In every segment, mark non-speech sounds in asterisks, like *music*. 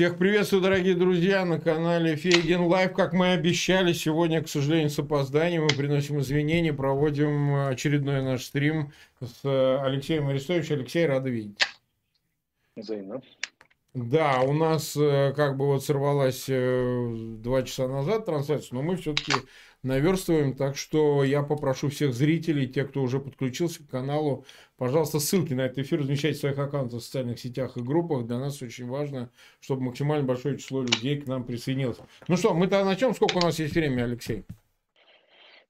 Всех приветствую, дорогие друзья, на канале Фейгин Live. Как мы обещали, сегодня, к сожалению, с опозданием мы приносим извинения, проводим очередной наш стрим с Алексеем Арестовичем. Алексей, рад видеть. Взаимно. Да, у нас э, как бы вот сорвалась э, два часа назад трансляция, но мы все-таки наверстываем. Так что я попрошу всех зрителей, тех, кто уже подключился к каналу, пожалуйста, ссылки на этот эфир размещайте в своих аккаунтах в социальных сетях и группах. Для нас очень важно, чтобы максимально большое число людей к нам присоединилось. Ну что, мы-то начнем. Сколько у нас есть времени, Алексей?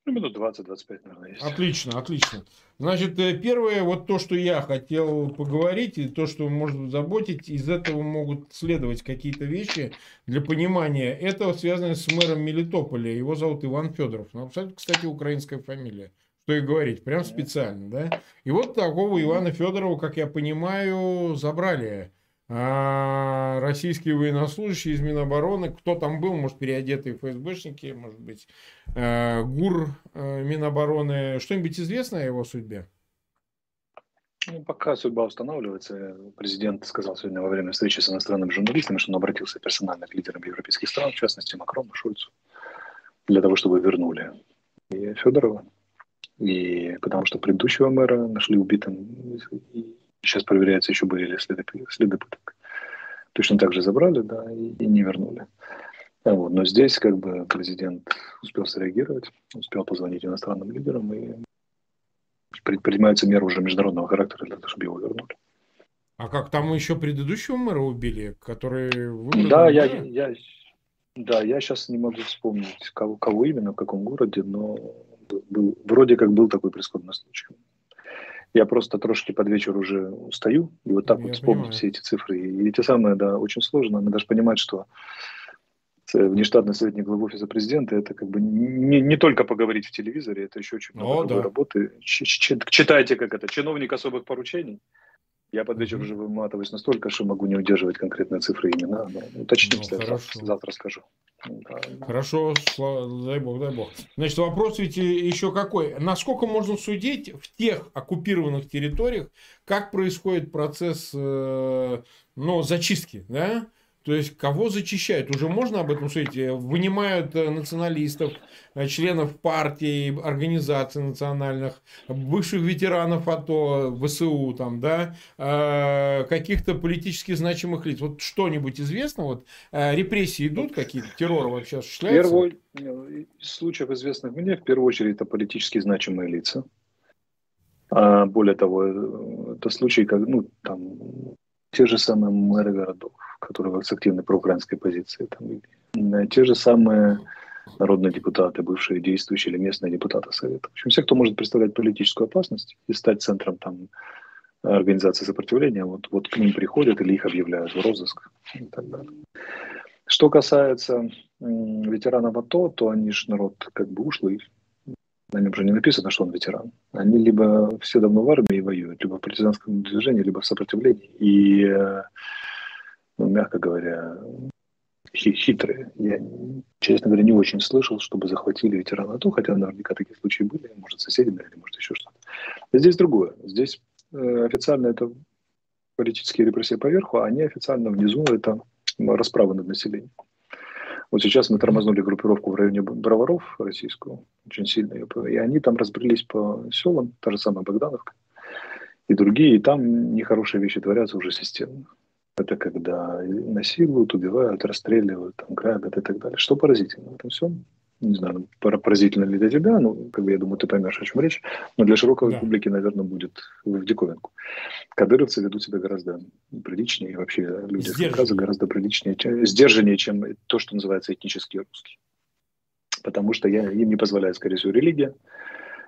Ну, минут 20-25, наверное, есть. Отлично, отлично. Значит, э, первое, вот то, что я хотел поговорить, и то, что может заботить, из этого могут следовать какие-то вещи для понимания. Это связано с мэром Мелитополя. Его зовут Иван Федоров. Ну, кстати, украинская фамилия. Что и говорить, прям специально, да? И вот такого Ивана Федорова, как я понимаю, забрали а российские военнослужащие из Минобороны, кто там был, может, переодетые ФСБшники, может быть, э, ГУР э, Минобороны. Что-нибудь известно о его судьбе? Ну, пока судьба устанавливается. Президент сказал сегодня во время встречи с иностранными журналистами, что он обратился персонально к лидерам европейских стран, в частности Макрону, Шульцу, для того, чтобы вернули и Федорова, и потому что предыдущего мэра нашли убитым, Сейчас проверяется, еще были ли следы, следы пыток. Точно так же забрали, да, и, и не вернули. А вот. Но здесь как бы президент успел среагировать, успел позвонить иностранным лидерам, и предпринимаются меры уже международного характера для того, чтобы его вернули. А как там еще предыдущего мэра убили, который выбрали? Да, я, я, да, я сейчас не могу вспомнить, кого, кого именно, в каком городе, но был, вроде как был такой прискорбный случай. Я просто трошки под вечер уже устаю, и вот так я вот вспомню все эти цифры. И эти самые, да, очень сложно. Надо даже понимать, что внештатный советник главы офиса президента это как бы не, не только поговорить в телевизоре, это еще очень много О, да. работы. Читайте, как это, чиновник особых поручений. Я под вечер уже выматываюсь настолько, что могу не удерживать конкретные цифры и имена. Но уточним, ну, завтра, завтра скажу. Да. Хорошо, дай бог, дай бог. Значит, вопрос ведь еще какой. Насколько можно судить в тех оккупированных территориях, как происходит процесс э, ну, зачистки, да? То есть, кого зачищают? Уже можно об этом судить? Вынимают э, националистов, э, членов партий, организаций национальных, бывших ветеранов АТО, ВСУ, там, да, э, каких-то политически значимых лиц. Вот что-нибудь известно? Вот репрессии идут какие-то? Террор вообще осуществляется? Первый из случаев известных мне, в первую очередь, это политически значимые лица. А более того, это случаи, как, ну, там, те же самые мэры городов, которые с активной проукраинской позиции, там, те же самые народные депутаты, бывшие действующие или местные депутаты Совета. В общем, все, кто может представлять политическую опасность и стать центром там, организации сопротивления, вот, вот к ним приходят или их объявляют в розыск и так далее. Что касается ветеранов АТО, то они же народ как бы ушлый, на нем же не написано, что он ветеран. Они либо все давно в армии воюют, либо в партизанском движении, либо в сопротивлении. И, э, ну, мягко говоря, хитрые. Я, честно говоря, не очень слышал, чтобы захватили ветерана АТО, хотя наверняка такие случаи были, может, соседи, или может, еще что-то. Здесь другое. Здесь э, официально это политические репрессии поверху, а неофициально внизу это расправа над населением. Вот сейчас мы тормознули группировку в районе Броваров российскую, очень сильно, и они там разбрелись по селам, та же самая Богдановка и другие, и там нехорошие вещи творятся уже системно. Это когда насилуют, убивают, расстреливают, там, грабят и так далее. Что поразительно в этом всем? Не знаю, поразительно ли для тебя, ну, как бы я думаю, ты поймешь, о чем речь, но для широкой да. публики, наверное, будет в диковинку. Кадыровцы ведут себя гораздо приличнее, вообще люди Кавказа гораздо приличнее, чем, сдержаннее, чем то, что называется этнический русский. Потому что я, им не позволяет, скорее всего, религия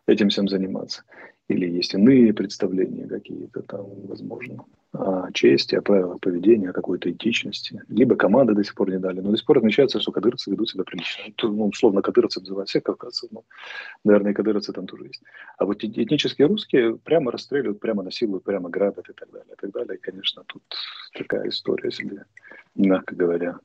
этим всем заниматься или есть иные представления какие-то там, возможно, о чести, о правилах поведения, о какой-то этичности. Либо команды до сих пор не дали. Но до сих пор отмечается, что кадыровцы ведут себя прилично. Ну, условно, кадыровцы называют всех кавказцев, но, наверное, и кадыровцы там тоже есть. А вот этнические русские прямо расстреливают, прямо насилуют, прямо грабят и так далее. И так далее. И, конечно, тут такая история себе, мягко говоря,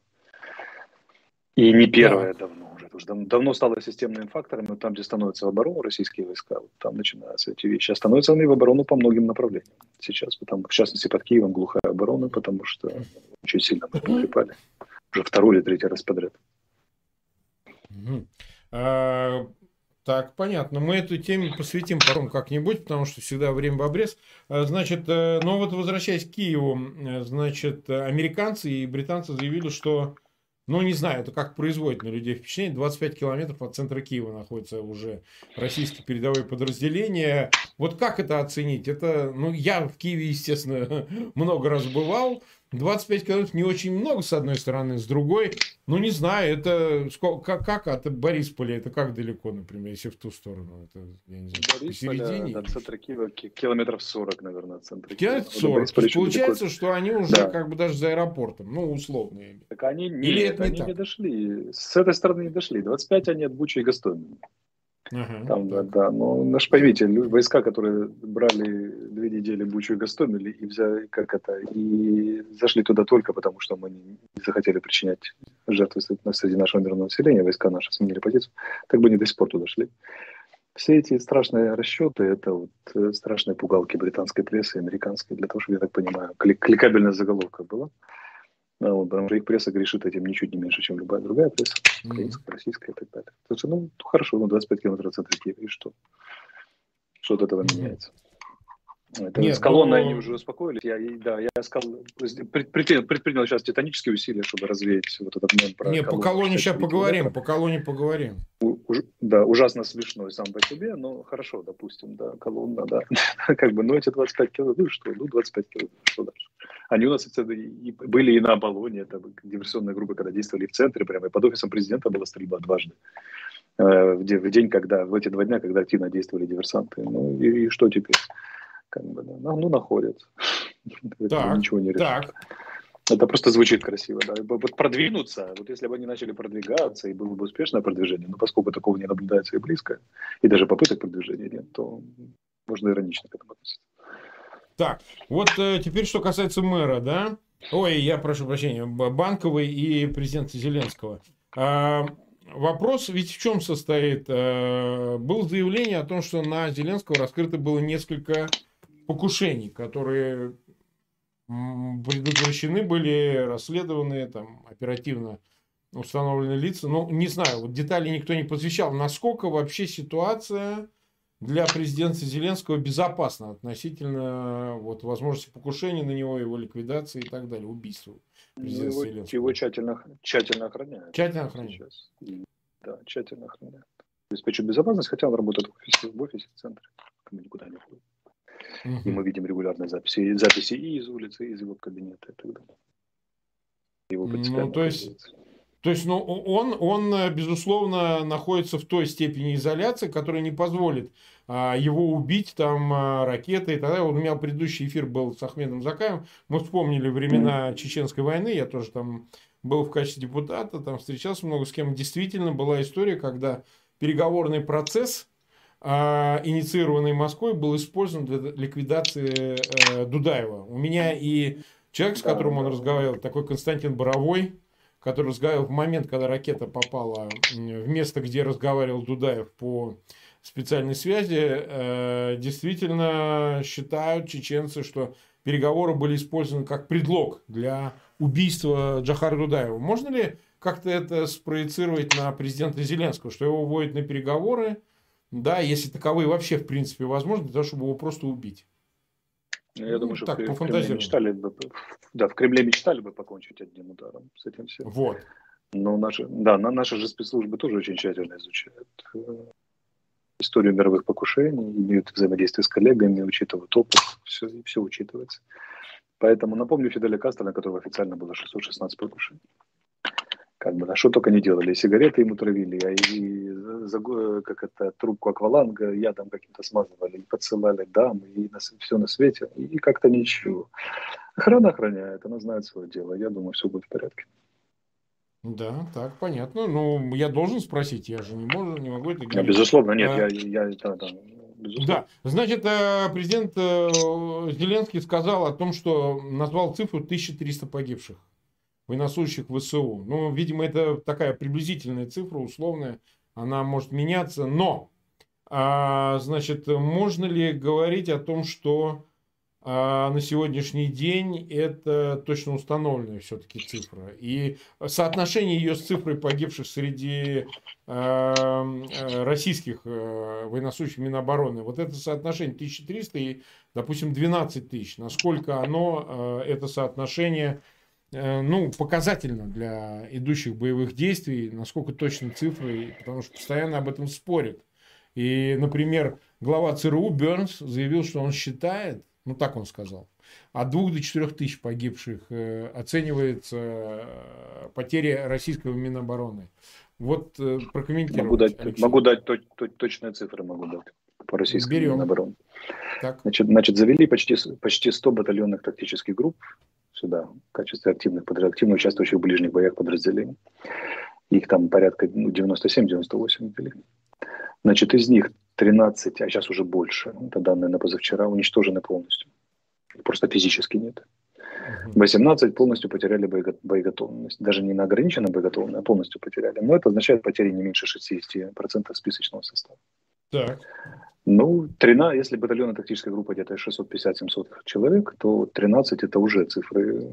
И не первое да. давно уже. уже давно стало системным фактором, но там, где становятся в оборону российские войска, вот там начинаются эти вещи. А становятся они в оборону по многим направлениям сейчас. Потому, в частности, под Киевом глухая оборона, потому что очень сильно мы припали. Уже второй или третий раз подряд. А, так, понятно. Мы эту тему посвятим потом как-нибудь, потому что всегда время в обрез. А, значит, э, но вот возвращаясь к Киеву, э, значит, американцы и британцы заявили, что ну, не знаю, это как производит на людей впечатление. 25 километров от центра Киева находится уже российские передовые подразделения. Вот как это оценить? Это, ну, я в Киеве, естественно, *laughs* много раз бывал. 25 километров не очень много, с одной стороны, с другой, ну, не знаю, это как, как от Борисполя, это как далеко, например, если в ту сторону, это, я не знаю, Борисполя, посередине? До центра Киева километров 40, наверное, от центра Киева. Километров 40, то есть получается, далеко. что они уже да. как бы даже за аэропортом, ну, условно. Так они, Или нет, это не они так? не дошли, с этой стороны не дошли, 25 они от Бучи и Гастомеля. Ага, Там, да, да. Но наш поймите, войска, которые брали две недели Бучу и Гастомель и взяли, как это, и зашли туда только потому, что мы не захотели причинять жертвы среди нашего мирного населения, войска наши сменили позицию, так бы они до сих пор туда шли. Все эти страшные расчеты, это вот э, страшные пугалки британской прессы, американской, для того, чтобы, я так понимаю, кликабельная заголовка была. Да, вот, потому что их пресса грешит этим ничуть не меньше, чем любая другая пресса, украинская, российская и так далее. То есть, ну, хорошо, ну, 25 километров от центра Киева, и что? Что от этого меняется? Это Нет, с колонной но... они уже успокоились. Я, да, я сказал, предпринял, предпринял сейчас титанические усилия, чтобы развеять вот этот мем про Не, по колонне сейчас поговорим, по колонне поговорим. У, уж, да, ужасно смешной сам по себе, но хорошо, допустим, да, колонна, да. *laughs* как бы, ну эти 25 километров, ну что, ну 25 километров, что дальше? Они у нас и были и на Аполлоне, это диверсионные группы, когда действовали в центре, прямо и под офисом президента была стрельба дважды. Э, в день, когда, в эти два дня, когда активно действовали диверсанты. Ну и, и что теперь? Как бы, да. ну, ну, находят. *laughs* Так, Ничего не решит. Так. Это просто звучит красиво, да. Вот продвинуться, вот если бы они начали продвигаться и было бы успешное продвижение, но поскольку такого не наблюдается и близко, и даже попыток продвижения нет, то можно иронично к этому относиться. Так, вот э, теперь что касается мэра, да? Ой, я прошу прощения, Банковой и президента Зеленского. А, вопрос ведь в чем состоит? А, было заявление о том, что на Зеленского раскрыто было несколько покушений, которые предотвращены были, расследованы, там, оперативно установлены лица. Ну, не знаю, вот детали никто не посвящал. Насколько вообще ситуация для президента Зеленского безопасна относительно вот, возможности покушения на него, его ликвидации и так далее, убийства президента его, Зеленского. Его тщательно, тщательно охраняют. Тщательно охраняют. Да, тщательно охраняют. Обеспечивают безопасность, хотя он работает в офисе, в офисе в центре. Никуда не ходим. Угу. И мы видим регулярные записи, записи и из улицы, и из его кабинета и так далее. Его ну, то есть, то есть, ну, он, он, безусловно, находится в той степени изоляции, которая не позволит а, его убить там а, ракетой и так далее. Вот у меня предыдущий эфир был с Ахмедом Закаем. Мы вспомнили времена Чеченской войны. Я тоже там был в качестве депутата, там встречался много с кем. Действительно была история, когда переговорный процесс, инициированный Москвой, был использован для ликвидации э, Дудаева. У меня и человек, с которым он разговаривал, такой Константин Боровой, который разговаривал в момент, когда ракета попала в место, где разговаривал Дудаев по специальной связи, э, действительно считают чеченцы, что переговоры были использованы как предлог для убийства Джахара Дудаева. Можно ли как-то это спроецировать на президента Зеленского, что его вводят на переговоры, да, если таковые вообще в принципе возможны, для того, чтобы его просто убить? Ну, я думаю, ну, что так, в, Кремле мечтали бы, да, в Кремле мечтали бы покончить одним ударом с этим всем. Вот. Но наши, да, наши же спецслужбы тоже очень тщательно изучают э, историю мировых покушений, имеют взаимодействие с коллегами, учитывают опыт, все, все учитывается. Поэтому напомню Фиделя Кастро, на которого официально было 616 покушений. Как бы, а что только не делали. И сигареты ему травили, а и как это, трубку акваланга ядом каким-то смазывали, и подсылали дам, и на, все на свете. И как-то ничего. Охрана охраняет, она знает свое дело. Я думаю, все будет в порядке. Да, так, понятно. Ну, я должен спросить, я же не могу, не могу это говорить. Безусловно, нет, а, я, я да, да, безусловно. Да, значит, э, президент э, Зеленский сказал о том, что назвал цифру 1300 погибших. Военнослужащих ВСУ. Ну, видимо, это такая приблизительная цифра, условная, она может меняться, но, а, значит, можно ли говорить о том, что а на сегодняшний день это точно установленная все-таки цифра. И соотношение ее с цифрой погибших среди э, российских э, военнослужащих Минобороны, вот это соотношение 1300 и, допустим, 12 тысяч. Насколько оно, э, это соотношение, ну, показательно для идущих боевых действий, насколько точно цифры, потому что постоянно об этом спорят. И, например, глава ЦРУ Бернс заявил, что он считает, ну, так он сказал. От двух до четырех тысяч погибших э, оценивается э, потери российского Минобороны. Вот э, прокомментируйте. Могу дать, Алексей. могу дать то, то, точные цифры, могу дать по российскому Берем. Минобороны. Так. Значит, значит, завели почти, почти 100 батальонных тактических групп сюда в качестве активных, активно участвующих в ближних боях подразделений. Их там порядка ну, 97-98 ввели. Значит, из них 13, а сейчас уже больше, это данные на позавчера, уничтожены полностью. Просто физически нет. 18 полностью потеряли боеготовность. Даже не на ограниченном боеготовность, а полностью потеряли. Но это означает потери не меньше 60% списочного состава. Так. Ну, 13, если батальонная тактическая группа где-то 650-700 человек, то 13 это уже цифры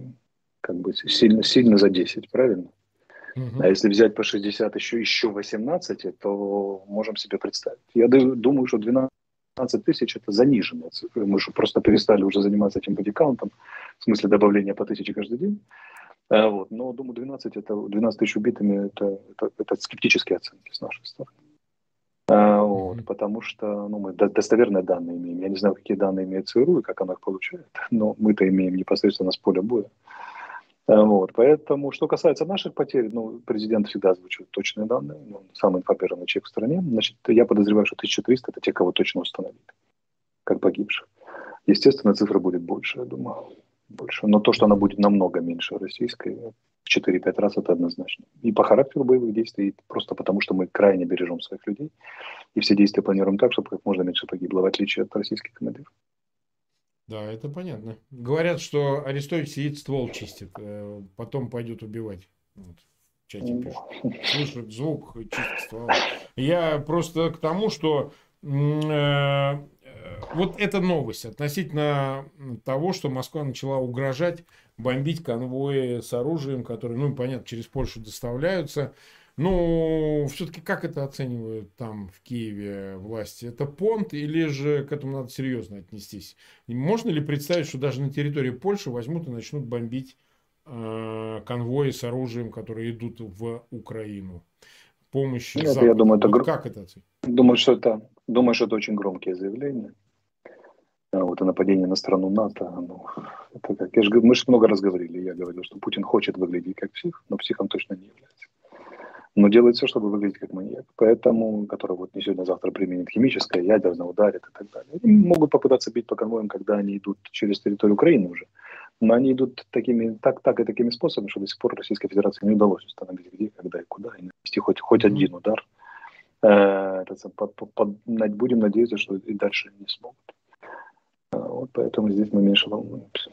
как бы сильно, сильно за 10, правильно? Угу. А если взять по 60 еще, еще 18, то можем себе представить. Я думаю, что 12 тысяч это заниженная цифра. Мы же просто перестали уже заниматься этим бодикаунтом, в смысле добавления по тысяче каждый день. А, вот. Но думаю, 12, это, 12 тысяч убитыми это, это, это скептические оценки с нашей стороны. А, вот, mm-hmm. Потому что ну, мы достоверные данные имеем. Я не знаю, какие данные имеет ЦРУ и как она их получает, *laughs* но мы-то имеем непосредственно с поля боя. Э, вот. Поэтому, что касается наших потерь, ну, президент всегда озвучивает точные данные, ну, самый информированный человек в стране. Значит, я подозреваю, что 1300 – это те, кого точно установили, как погибших. Естественно, цифра будет больше, я думаю, больше. Но то, что она будет намного меньше российской, в 4-5 раз, это однозначно. И по характеру боевых действий, и просто потому, что мы крайне бережем своих людей, и все действия планируем так, чтобы как можно меньше погибло, в отличие от российских командиров. Да, это понятно. Говорят, что Арестович сидит, ствол чистит, э, потом пойдет убивать. Вот, в чате пишут. Слышат звук, чистит ствол. Я просто к тому, что э, вот эта новость относительно того, что Москва начала угрожать, бомбить конвои с оружием, которые, ну, понятно, через Польшу доставляются. Ну, все-таки как это оценивают там в Киеве власти? Это понт или же к этому надо серьезно отнестись? можно ли представить, что даже на территории Польши возьмут и начнут бомбить э, конвои с оружием, которые идут в Украину? Помощь Нет, я думаю, это вот как это оценить? Думаю, что это, думаю, что это очень громкие заявления. Вот и нападение на страну НАТО, ну, это как, я же, мы же много раз говорили, я говорил, что Путин хочет выглядеть как псих, но психом точно не является но делает все, чтобы выглядеть как маньяк. Поэтому, который вот не сегодня-завтра применит химическое, ядерное, ударит и так далее. Они могут попытаться бить по конвоям, когда они идут через территорию Украины уже. Но они идут такими, так, так и такими способами, что до сих пор Российской Федерации не удалось установить, где, когда и куда, и нанести хоть, хоть один удар. Э, под, под, под, будем надеяться, что и дальше не смогут. Э, вот поэтому здесь мы меньше волнуемся.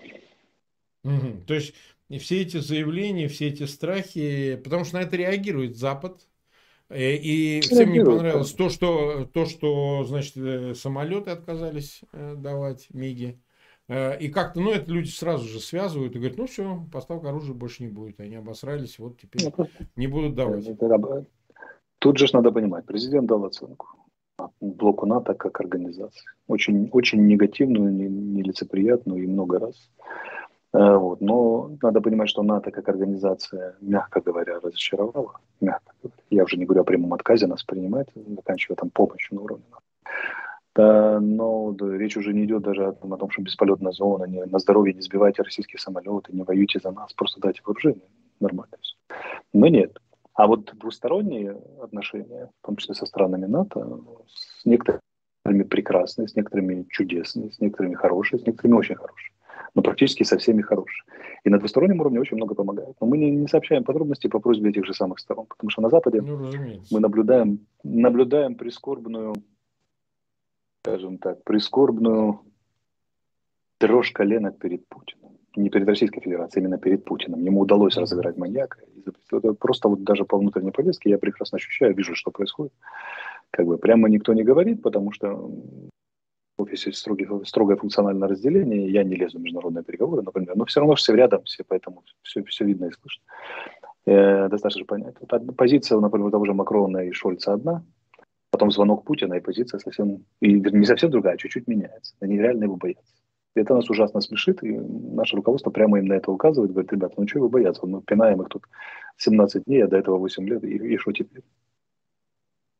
Угу. То есть и все эти заявления, все эти страхи, потому что на это реагирует Запад. Э, и всем не понравилось то, что, то, что значит, самолеты отказались давать, МИГи. И как-то, ну, это люди сразу же связывают и говорят, ну все, поставка оружия больше не будет. Они обосрались, вот теперь ну, не будут давать. Тут же надо понимать, президент дал оценку блоку НАТО как организации. Очень, очень негативную, нелицеприятную и много раз. Э, вот. Но надо понимать, что НАТО как организация, мягко говоря, разочаровала. Мягко говоря. Я уже не говорю о прямом отказе нас принимать, заканчивая там помощью на уровне НАТО. Да, но да, речь уже не идет даже о том, о том, что бесполетная зона, не, на здоровье не сбивайте российские самолеты, не воюйте за нас, просто дайте вооружение. Нормально все. Но нет. А вот двусторонние отношения, в том числе со странами НАТО, с некоторыми прекрасные, с некоторыми чудесные, с некоторыми хорошие, с некоторыми очень хорошие но практически со всеми хорошие. И на двустороннем уровне очень много помогает. Но мы не, не сообщаем подробности по просьбе этих же самых сторон, потому что на Западе ну, мы наблюдаем, наблюдаем прискорбную, скажем так, прискорбную дрожь коленок перед Путиным. не перед Российской Федерацией, а именно перед Путиным. Ему удалось разыграть маньяка. Это просто вот даже по внутренней повестке я прекрасно ощущаю, вижу, что происходит. Как бы прямо никто не говорит, потому что в офисе строгий, строгое функциональное разделение, я не лезу в международные переговоры, например, но все равно все рядом, все, поэтому все, все видно и слышно. Э, достаточно понятно. Вот позиция, например, того же Макрона и Шольца одна, потом звонок Путина, и позиция совсем, и не совсем другая, а чуть-чуть меняется. Они реально его боятся. Это нас ужасно смешит, и наше руководство прямо им на это указывает, говорит, ребята, ну что вы бояться, мы пинаем их тут 17 дней, а до этого 8 лет, и, и что теперь?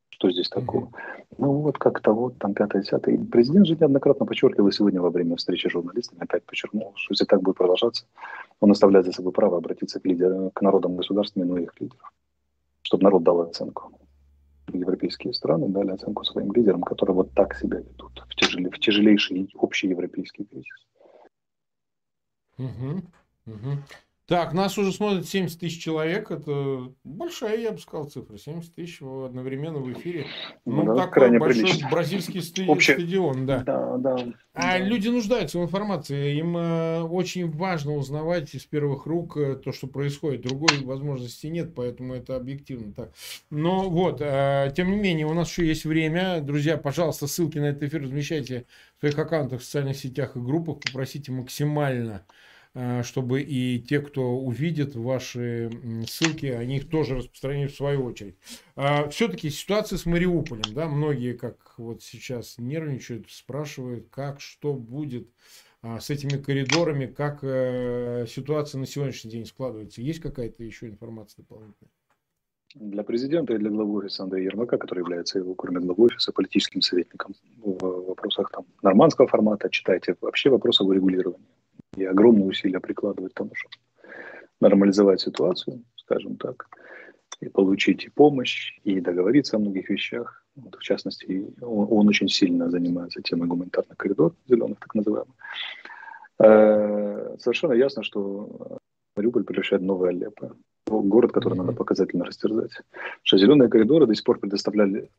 Что здесь такого? Mm-hmm. Ну вот как-то вот там пятое, десятое. Президент же неоднократно подчеркивал сегодня во время встречи с журналистами, опять подчеркнул, что если так будет продолжаться, он оставляет за собой право обратиться к, лидерам, к народам государствами, но их лидеров, чтобы народ дал оценку европейские страны дали оценку своим лидерам, которые вот так себя ведут в, тяжеле, в тяжелейший общий европейский кризис. Угу, угу. Так, нас уже смотрит 70 тысяч человек. Это большая, я бы сказал, цифра. 70 тысяч одновременно в эфире. Ну, ну да, такой большой прилично. бразильский стадион, Общее... стадион, да. Да, да. А да. люди нуждаются в информации. Им э, очень важно узнавать из первых рук э, то, что происходит. Другой возможности нет, поэтому это объективно так. Но вот, э, тем не менее, у нас еще есть время. Друзья, пожалуйста, ссылки на этот эфир размещайте в своих аккаунтах в социальных сетях и группах. Попросите максимально чтобы и те, кто увидит ваши ссылки, они их тоже распространят в свою очередь. А Все-таки ситуация с Мариуполем, да, многие, как вот сейчас нервничают, спрашивают, как, что будет а, с этими коридорами, как э, ситуация на сегодняшний день складывается. Есть какая-то еще информация дополнительная? Для президента и для главы офиса Андрея Ермака, который является его, кроме главы офиса, политическим советником в вопросах там, нормандского формата, читайте вообще вопросов урегулирования и огромные усилия прикладывает к тому, чтобы нормализовать ситуацию, скажем так, и получить и помощь, и договориться о многих вещах. Вот, в частности, он, он очень сильно занимается темой гуманитарных коридоров, зеленых так называемых. Э, совершенно ясно, что Мариуполь превращает новое Алеппо. Город, который надо показательно растерзать. Что зеленые коридоры до сих пор предоставляли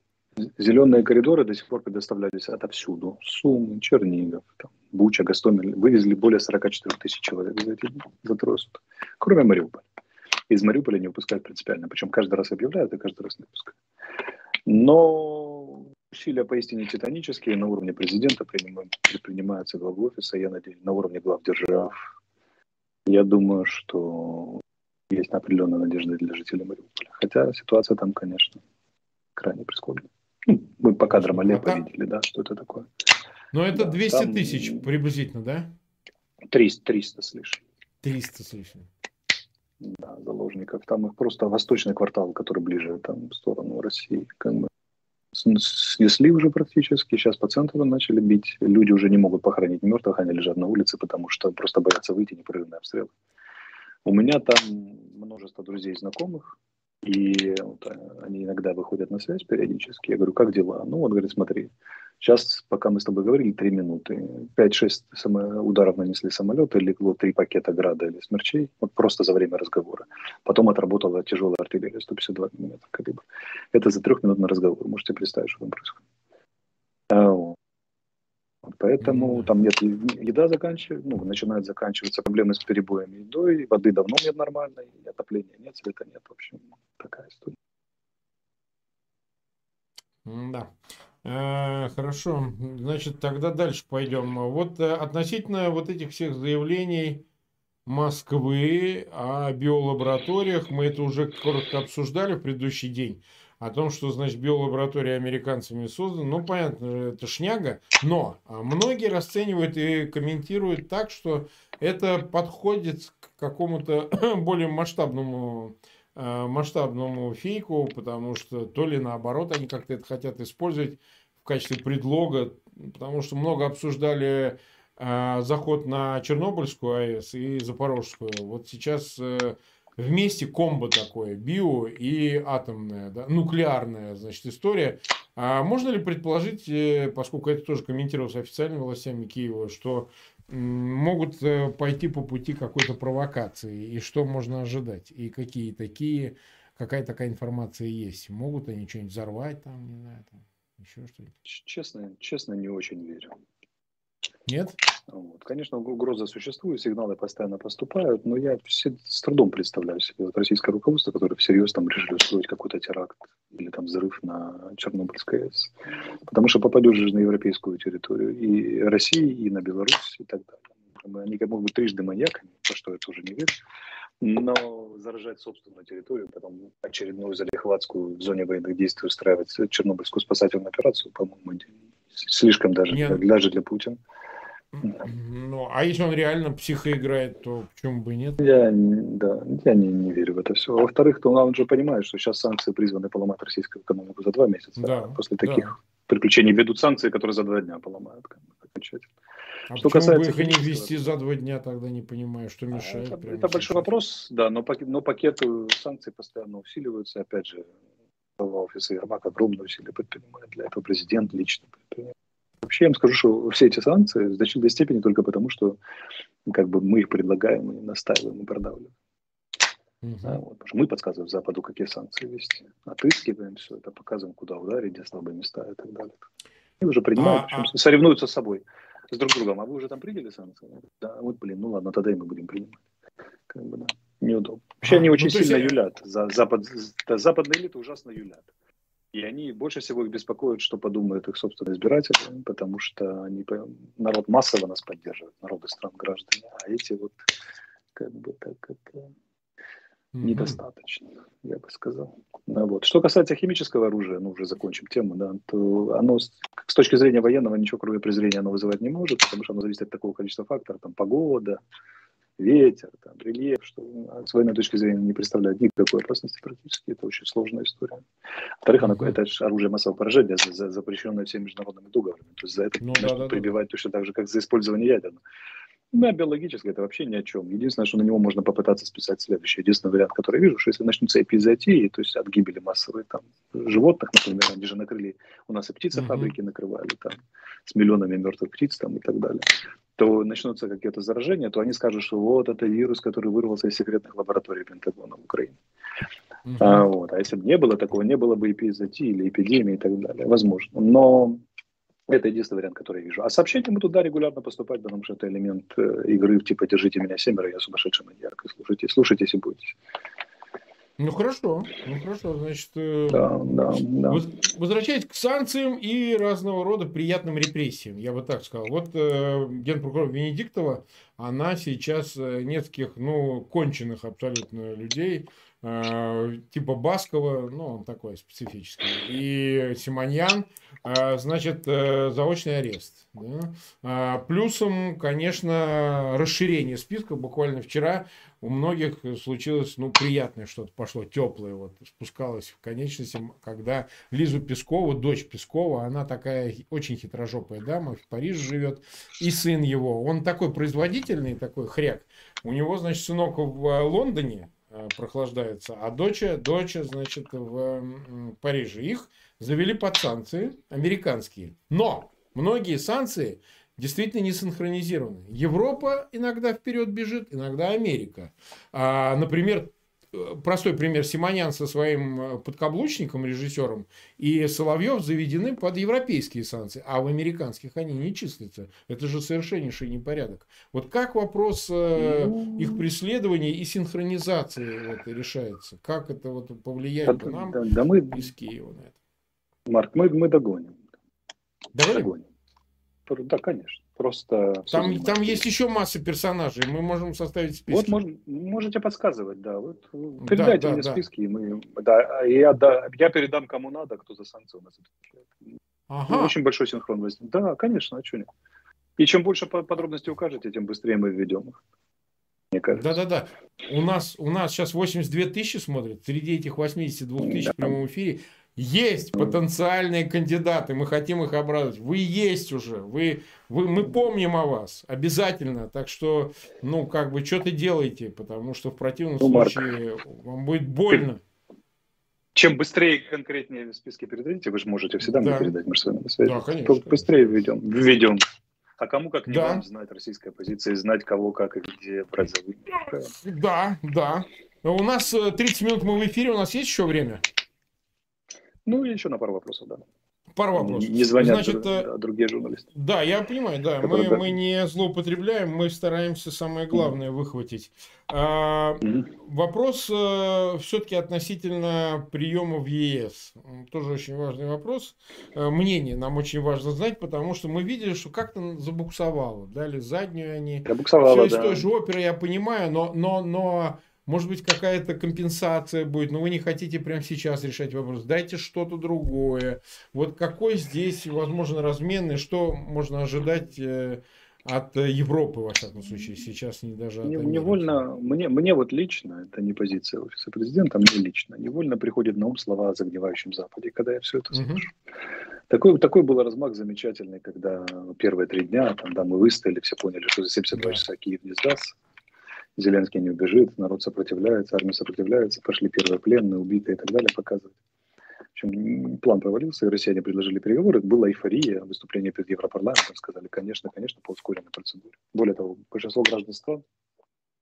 Зеленые коридоры до сих пор предоставлялись отовсюду. Сумы, Чернигов, там, Буча, Гастомель. Вывезли более 44 тысяч человек за эти за трое суток. Кроме Мариуполя. Из Мариуполя не выпускают принципиально. Причем каждый раз объявляют, и каждый раз не выпускают. Но усилия поистине титанические на уровне президента предпринимаются главы офиса, я надеюсь, на уровне глав держав. Я думаю, что есть определенная надежда для жителей Мариуполя. Хотя ситуация там, конечно, крайне прискорбная. Ну, мы по кадрам Алеппо а видели, да, что это такое. Но это да, 200 там... тысяч приблизительно, да? 300, 300 с лишним. 300 с лишним. Да, заложников. Там их просто восточный квартал, который ближе там, в сторону России, как бы снесли уже практически. Сейчас по центру начали бить. Люди уже не могут похоронить мертвых, они лежат на улице, потому что просто боятся выйти непрерывный обстрел. У меня там множество друзей и знакомых, и вот, они иногда выходят на связь периодически. Я говорю, как дела? Ну вот, говорит, смотри, сейчас, пока мы с тобой говорили, три минуты. 5-6 ударов нанесли самолеты, легло три пакета града или смерчей. Вот просто за время разговора. Потом отработала тяжелая артиллерия 152 мм калибр. Это за трехминутный разговор. Можете представить, что там происходит. Поэтому mm-hmm. там нет еда заканчивается, ну, начинает заканчиваться проблемы с перебоями едой, воды давно нет нормальной, отопления нет, света нет, в общем, такая история. Да. Э, хорошо, значит, тогда дальше пойдем. Вот э, относительно вот этих всех заявлений Москвы о биолабораториях, мы это уже коротко обсуждали в предыдущий день о том, что, значит, биолаборатория американцами создана. Ну, понятно, это шняга. Но а, многие расценивают и комментируют так, что это подходит к какому-то *clears throat* более масштабному а, масштабному фейку, потому что то ли наоборот они как-то это хотят использовать в качестве предлога, потому что много обсуждали э, заход на Чернобыльскую АЭС и Запорожскую. Вот сейчас э, вместе комбо такое, био и атомная, да, нуклеарная, значит, история. А можно ли предположить, э, поскольку это тоже комментировалось официальными властями Киева, что могут э, пойти по пути какой-то провокации, и что можно ожидать, и какие такие, какая такая информация есть? Могут они что-нибудь взорвать там, не знаю, там, еще что-нибудь? Честно, честно, не очень верю. Нет? Вот. Конечно, угроза существует, сигналы постоянно поступают, но я все, с трудом представляю себе вот российское руководство, которое всерьез там решили устроить какой-то теракт или там взрыв на Чернобыльской АЭС. Потому что попадешь же на европейскую территорию и России, и на Беларусь, и так далее. Они как могут быть трижды маньяками, во что я тоже не верю. Но заражать собственную территорию, потом очередную залихватскую в зоне военных действий устраивать Чернобыльскую спасательную операцию, по-моему, слишком даже, Нет. даже для Путина. Ну, а если он реально психо играет, то почему бы и нет? Я, да, я не, не верю в это все. Во-вторых, то он же понимает, что сейчас санкции призваны поломать российскую экономику за два месяца. Да, После таких да. приключений ведут санкции, которые за два дня поломают окончательно. А что касается бы их не ввести за два дня, тогда не понимаю, что мешает. А, это, это большой вопрос, да, но, но пакеты санкций постоянно усиливаются. Опять же, глава офиса Ермак огромные усилия предпринимает для этого, президент лично предпринимает. Вообще я вам скажу, что все эти санкции в значительной степени только потому, что как бы мы их предлагаем и настаиваем и продавливаем. Uh-huh. Да, вот, потому что мы подсказываем Западу, какие санкции ввести. Отыскиваем все это, показываем, куда ударить, где слабые места и так далее. И уже принимают, а, а... соревнуются с собой, с друг другом. А вы уже там приняли санкции? Да, вот, блин, ну ладно, тогда и мы будем принимать. Как бы, да, неудобно. Вообще а, они очень ну, сильно есть... юлят. За, запад, западные элиты ужасно юлят. И они больше всего их беспокоят, что подумают их собственные избиратели, потому что они, народ массово нас поддерживает, народы стран, граждане, а эти вот как бы так это mm-hmm. недостаточно, я бы сказал. Ну, вот. Что касается химического оружия, ну уже закончим тему, да, то оно с, с точки зрения военного ничего кроме презрения оно вызывать не может, потому что оно зависит от такого количества факторов, там погода, ветер, там, рельеф, что ну, с военной точки зрения не представляет никакой опасности практически. Это очень сложная история. Во-вторых, оно, это оружие массового поражения, за, за, запрещенное всеми международными договорами. То есть за это ну, да, да, прибивать да. точно так же, как за использование ядерного. Ну, а биологически это вообще ни о чем. Единственное, что на него можно попытаться списать следующий. Единственный вариант, который я вижу, что если начнутся эпизодии, то есть от гибели массовой там, животных, например, они же накрыли, у нас и птицефабрики mm-hmm. накрывали там, с миллионами мертвых птиц там, и так далее то начнутся какие-то заражения, то они скажут, что вот это вирус, который вырвался из секретных лабораторий Пентагона в Украине. Uh-huh. А, вот. а если бы не было такого, не было бы эпизодии или эпидемии и так далее. Возможно. Но это единственный вариант, который я вижу. А сообщения мы туда регулярно поступать, потому что это элемент э, игры, типа «держите меня семеро, я сумасшедший маньяк». Слушайте, слушайтесь и будете. Ну хорошо, ну хорошо, значит, э, да, да, да. возвращаясь к санкциям и разного рода приятным репрессиям, я бы так сказал. Вот э, генпрокурор Венедиктова, она сейчас э, нескольких, ну, конченых абсолютно людей типа Баскова, ну, он такой специфический, и Симоньян, э, значит, э, заочный арест. Да? Плюсом, конечно, расширение списка. Буквально вчера у многих случилось, ну, приятное что-то пошло, теплое, вот, спускалось в конечности, когда Лизу Пескову, дочь Пескова, она такая очень хитрожопая дама, в Париже живет, и сын его, он такой производительный, такой хряк. У него, значит, сынок в Лондоне, Э, прохлаждается, а доча, доча, значит, в Париже. Их завели под санкции американские. Но многие санкции действительно не синхронизированы. Европа иногда вперед бежит, иногда Америка. А, например, простой пример. Симонян со своим э, подкаблучником, режиссером, и Соловьев заведены под европейские санкции, а в американских они не числятся. Это же совершеннейший непорядок. Вот как вопрос э, ну... их преследования и синхронизации вот, решается? Как это вот повлияет да, нам да, да, мы... из Киева на это? Марк, мы, мы догоним. Догоним? догоним. Да, конечно. Просто там, там есть еще масса персонажей. Мы можем составить списки. Вот мож, можете подсказывать, да. Вот, передайте да, мне да. списки, и мы, да, я, да, я передам кому надо, кто за санкции у нас отвечает. Ага. Очень большой синхрон возник. Да, конечно, а что нет. И чем больше подробностей укажете, тем быстрее мы введем их. Мне кажется. Да-да-да. У нас, у нас сейчас 82 тысячи смотрят. Среди этих 82 тысяч да. в прямом эфире есть потенциальные кандидаты, мы хотим их обрадовать. Вы есть уже, вы, вы, мы помним о вас, обязательно. Так что, ну, как бы, что-то делайте, потому что в противном ну, случае Марк, вам будет больно. Чем быстрее конкретнее списки передадите, вы же можете всегда да. мне передать, мы же с вами на связи. Да, конечно. То быстрее введем. введем. А кому как не да. вам знать российская позиция, знать кого как и где брать за Да, да. У нас 30 э, минут мы в эфире, у нас есть еще время? Ну, и еще на пару вопросов, да. Пару вопросов. Не звонят Значит, друг, другие журналисты. Да, я понимаю, да. Мы, мы не злоупотребляем, мы стараемся самое главное mm-hmm. выхватить. А, mm-hmm. Вопрос а, все-таки относительно приема в ЕС. Тоже очень важный вопрос. А, мнение нам очень важно знать, потому что мы видели, что как-то забуксовало. Дали заднюю они. Забуксовало, Все из да. той же оперы, я понимаю, но, но, но может быть, какая-то компенсация будет, но вы не хотите прямо сейчас решать вопрос. Дайте что-то другое. Вот какой здесь, возможно, размен и что можно ожидать э, от Европы, во всяком случае, сейчас не даже от Америки. Невольно, мне, мне вот лично, это не позиция офиса президента, мне лично, невольно приходит на ум слова о загнивающем Западе, когда я все это слышу. Угу. Такой, такой был размах замечательный, когда первые три дня, там, да, мы выстояли, все поняли, что за 72 да. часа Киев не сдастся. Зеленский не убежит, народ сопротивляется, армия сопротивляется, пошли первые пленные, убитые и так далее показывать. В общем, план провалился, и россияне предложили переговоры. Была эйфория, выступление перед Европарламентом, сказали, конечно, конечно, по ускоренной процедуре. Более того, большинство граждан стран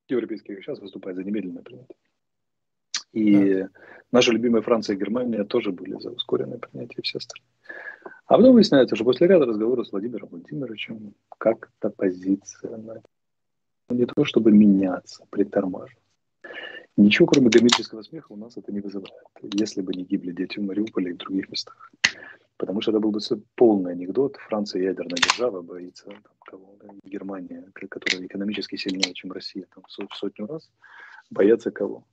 европейских сейчас выступает за немедленное принятие. И да. наши любимые Франция и Германия тоже были за ускоренное принятие все остальные. А потом выясняется, что после ряда разговоров с Владимиром Владимировичем как-то позиция на не то чтобы меняться, притормаживать. Ничего, кроме гомерического смеха, у нас это не вызывает. Если бы не гибли дети в Мариуполе и в других местах. Потому что это был бы полный анекдот. Франция ядерная держава боится там, кого, Германия, которая экономически сильнее, чем Россия, там, в сотню раз. Боятся кого?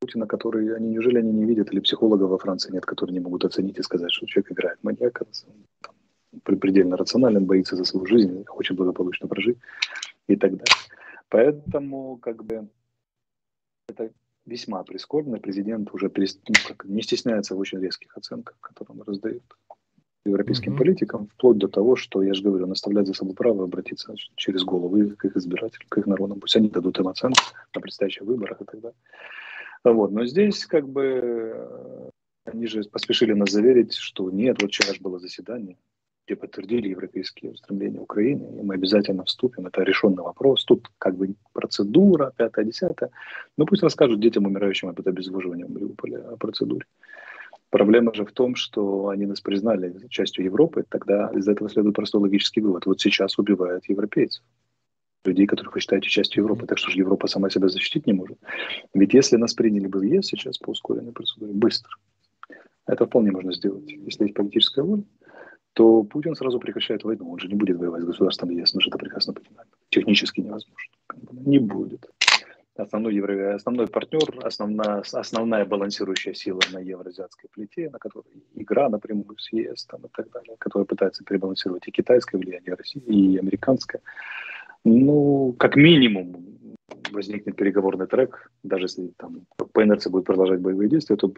Путина, который, они, неужели они не видят, или психологов во Франции нет, которые не могут оценить и сказать, что человек играет маньяка, там, предельно рационален, боится за свою жизнь, хочет благополучно прожить и так далее. Поэтому как бы это весьма прискорбно. Президент уже перест... ну, как, не стесняется в очень резких оценках, которые он раздает европейским mm-hmm. политикам, вплоть до того, что, я же говорю, он оставляет за собой право обратиться через головы к их избирателям, к их народам. Пусть они дадут им оценку на предстоящих выборах и так далее. Вот. Но здесь как бы они же поспешили нас заверить, что нет, вот вчера же было заседание, где подтвердили европейские устремления Украины, и мы обязательно вступим. Это решенный вопрос. Тут как бы процедура, пятая, десятая. Но пусть расскажут детям, умирающим от обезвоживания в Мариуполе, о процедуре. Проблема же в том, что они нас признали частью Европы, тогда из этого следует простой логический вывод. Вот сейчас убивают европейцев, людей, которых вы считаете частью Европы, так что же Европа сама себя защитить не может. Ведь если нас приняли бы в ЕС сейчас по ускоренной процедуре, быстро, это вполне можно сделать, если есть политическая воля, то Путин сразу прекращает войну. Он же не будет воевать с государством ЕС, мы же это прекрасно понимаем. Технически невозможно. Не будет. Основной, евро... основной партнер, основная, основная балансирующая сила на евроазиатской плите, на которой игра напрямую с ЕС там, и так далее, которая пытается перебалансировать и китайское влияние России, и американское. Ну, как минимум, возникнет переговорный трек, даже если там по инерции будет продолжать боевые действия, то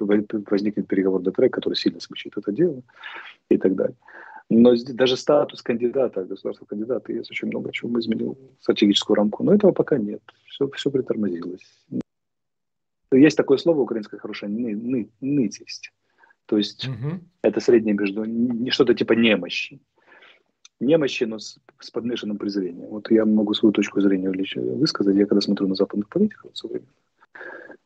возникнет переговорный трек, который сильно смягчит это дело и так далее. Но даже статус кандидата, государства кандидата, есть очень много чего мы изменил стратегическую рамку, но этого пока нет. Все, все притормозилось. Есть такое слово украинское хорошее, ны, ны, нытость. То есть угу. это среднее между, не что-то типа немощи немощи, но с, с подмешанным презрением. Вот я могу свою точку зрения высказать. Я когда смотрю на западных политиков современных,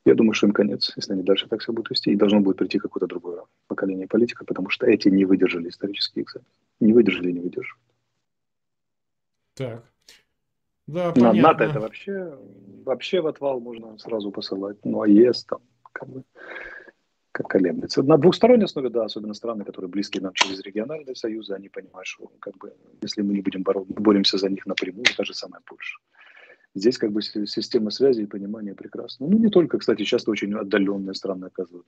я думаю, что им конец, если они дальше так себя будут вести. И должно будет прийти какое-то другое поколение политиков, потому что эти не выдержали исторический экзамен. Не выдержали не выдерживают. Так. Да, понятно. НАТО это вообще, вообще в отвал можно сразу посылать. Ну, а ЕС там как бы как колеблется. На двухсторонней основе, да, особенно страны, которые близки нам через региональные союзы, они понимают, что как бы, если мы не будем бороться, боремся за них напрямую, та же самая Польша. Здесь как бы система связи и понимания прекрасна. Ну, не только, кстати, часто очень отдаленные страны оказывают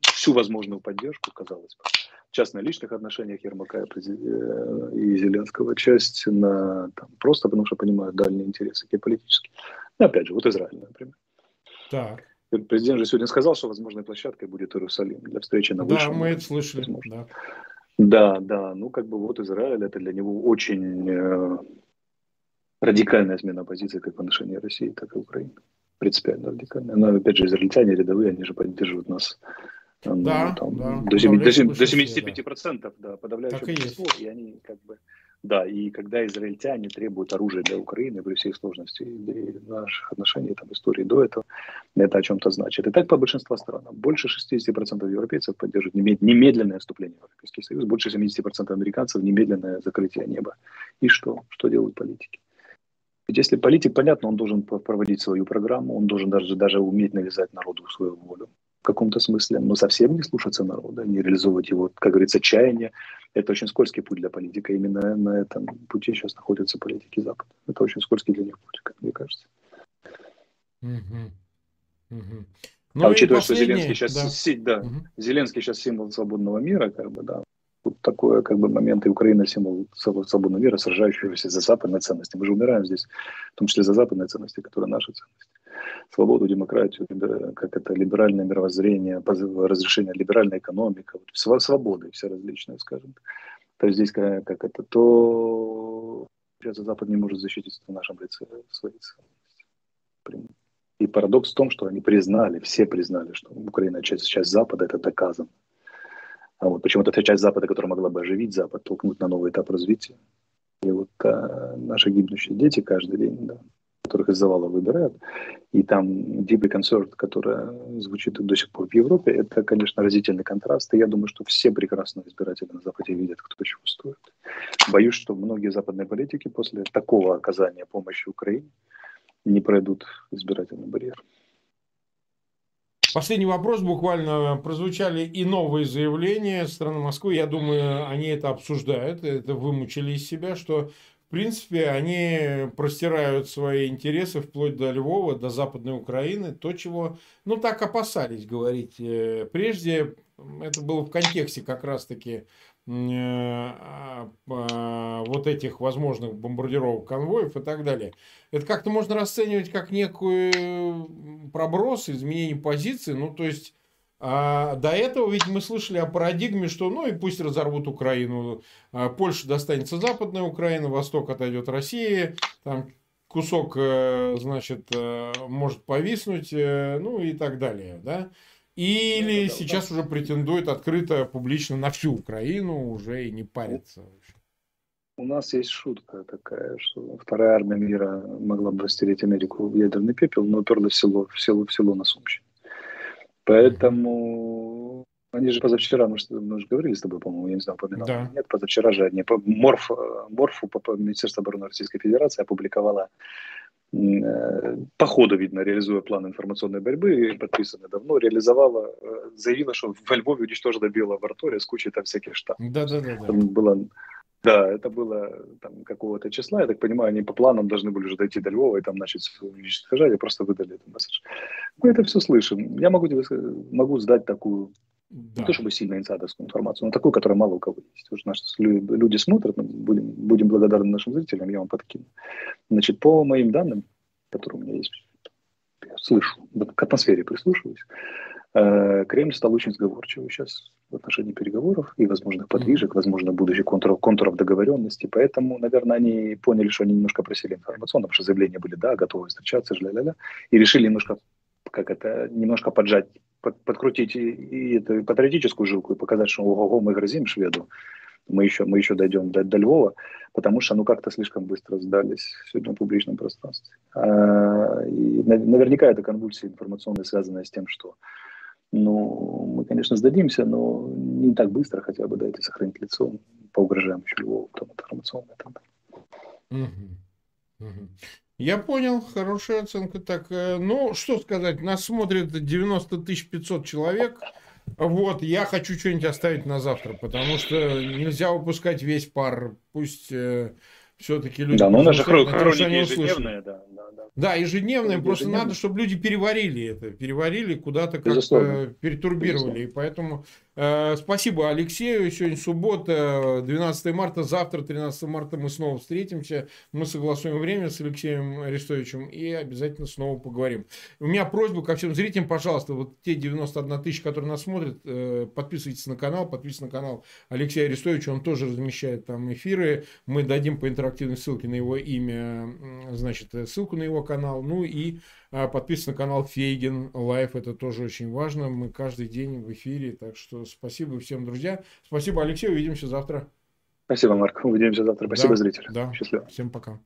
всю возможную поддержку, казалось бы. Часть на личных отношениях Ермака и Зеленского, часть на там, просто потому что понимают дальние интересы геополитические. И опять же, вот Израиль, например. Так. Президент же сегодня сказал, что возможной площадкой будет Иерусалим для встречи на высшем. Да, мы это слышали. Да. да, да. Ну, как бы вот Израиль, это для него очень э, радикальная смена позиции как в отношении России, так и Украины. Принципиально радикальная. Но, опять же, израильтяне рядовые, они же поддерживают нас ну, да, там, да, до, 7, до, 7, до 75%, да, да подавляющее большинство, и, и они как бы Да, и когда израильтяне требуют оружия для Украины при всех сложностях наших отношений, там, истории до этого, это о чем-то значит. И так по большинству стран. Больше 60% европейцев поддерживают немедленное вступление в Европейский Союз, больше 70% американцев немедленное закрытие неба. И что? Что делают политики? Ведь если политик, понятно, он должен проводить свою программу, он должен даже, даже уметь навязать народу свою волю в каком-то смысле, но совсем не слушаться народа, не реализовывать его, как говорится, чаяние. Это очень скользкий путь для политика. Именно на этом пути сейчас находятся политики Запада. Это очень скользкий для них путь, как мне кажется. Угу. Угу. Ну а учитывая, что Зеленский сейчас, да. Си, да, угу. Зеленский сейчас символ свободного мира, как бы, да, вот такой как бы момент, и Украина символ свободного мира, сражающегося за западные ценности. Мы же умираем здесь, в том числе за западные ценности, которые наши ценности. Свободу, демократию, как это либеральное мировоззрение, разрешение либеральной экономики, вот, свободы все различные, скажем. То есть здесь как, как это, то сейчас Запад не может защитить в нашем лице свои. И парадокс в том, что они признали, все признали, что Украина часть, часть Запада, это доказано. А вот почему-то та часть Запада, которая могла бы оживить Запад, толкнуть на новый этап развития. И вот а, наши гибнущие дети каждый день, да, которых из завала выбирают, и там deeply concerned, которая звучит до сих пор в Европе, это, конечно, разительный контраст, и я думаю, что все прекрасно избиратели на Западе видят, кто чего стоит. Боюсь, что многие западные политики после такого оказания помощи Украине не пройдут избирательный барьер. Последний вопрос. Буквально прозвучали и новые заявления страны Москвы. Я думаю, они это обсуждают, это вымучили из себя, что в принципе, они простирают свои интересы вплоть до Львова, до Западной Украины, то, чего, ну, так опасались говорить э, прежде. Это было в контексте как раз-таки Э, а, вот этих возможных бомбардировок конвоев и так далее. Это как-то можно расценивать как некую проброс, изменение позиции. Ну, то есть, а до этого ведь мы слышали о парадигме, что ну и пусть разорвут Украину. А Польша достанется Западная Украина, Восток отойдет Россия, там кусок, э, значит, э, может повиснуть, ну и так далее, да. Или да, да, сейчас да. уже претендует открыто, публично на всю Украину уже и не парится. У нас есть шутка такая, что вторая армия мира могла бы растереть Америку в ядерный пепел, но уперлась в село, в село, в село на Сумщине. Поэтому они же позавчера, мы, же, мы же говорили с тобой, по-моему, я не знаю, упоминал. Да. Нет, позавчера же они, Морф, Морфу, Министерство обороны Российской Федерации опубликовала Э, по ходу, видно, реализуя план информационной борьбы, подписанный давно, реализовала, э, заявила, что во Львове уничтожена биолаборатория с кучей там всяких штампов. Да, да, да. да. Там было, да, это было там какого-то числа, я так понимаю, они по планам должны были уже дойти до Львова и там начать уничтожать, и просто выдали этот месседж. Мы это все слышим. Я могу тебе могу сдать такую да. Не то чтобы сильно инсайдерскую информацию, но такую, которая мало у кого есть. Уже наши люди смотрят, будем, будем благодарны нашим зрителям, я вам подкину. Значит, по моим данным, которые у меня есть, я слышу, к атмосфере прислушиваюсь, Кремль стал очень сговорчивый сейчас в отношении переговоров и возможных подвижек, возможно, будущих контуров, контуров договоренности. Поэтому, наверное, они поняли, что они немножко просили информационно, потому что заявления были, да, готовы встречаться, ля-ля-ля, и решили немножко, как это, немножко поджать под, подкрутить и, и эту патриотическую жилку и показать, что ого, мы грозим шведу, мы еще, мы еще дойдем до, до Львова, потому что ну как-то слишком быстро сдались сегодня в публичном пространстве. А, и наверняка это конвульсии информационные, связанные с тем, что ну, мы, конечно, сдадимся, но не так быстро хотя бы дайте сохранить лицо, поугрожаем еще Львову, там информационно. Там. Угу. Угу. Я понял, хорошая оценка. Так, ну, что сказать, нас смотрит 90 500 человек. Вот, я хочу что-нибудь оставить на завтра, потому что нельзя выпускать весь пар. Пусть э, все-таки люди... Да, но у нас же хроники ежедневные, да, да, ежедневные, просто ежедневные. надо, чтобы люди переварили это, переварили, куда-то как-то перетурбировали. Безусловно. И поэтому спасибо Алексею. Сегодня суббота, 12 марта. Завтра, 13 марта, мы снова встретимся. Мы согласуем время с Алексеем Арестовичем и обязательно снова поговорим. У меня просьба ко всем зрителям, пожалуйста, вот те 91 тысяча, которые нас смотрят, э, подписывайтесь на канал, подписывайтесь на канал Алексея Арестовича. Он тоже размещает там эфиры. Мы дадим по интерактивной ссылке на его имя, значит, ссылку на его канал. Ну и а, подписывайтесь на канал Фейгин Live, это тоже очень важно. Мы каждый день в эфире, так что спасибо всем, друзья. Спасибо, Алексей, увидимся завтра. Спасибо, Марк. Увидимся завтра. Спасибо, Да, зритель. да. Счастливо. Всем пока.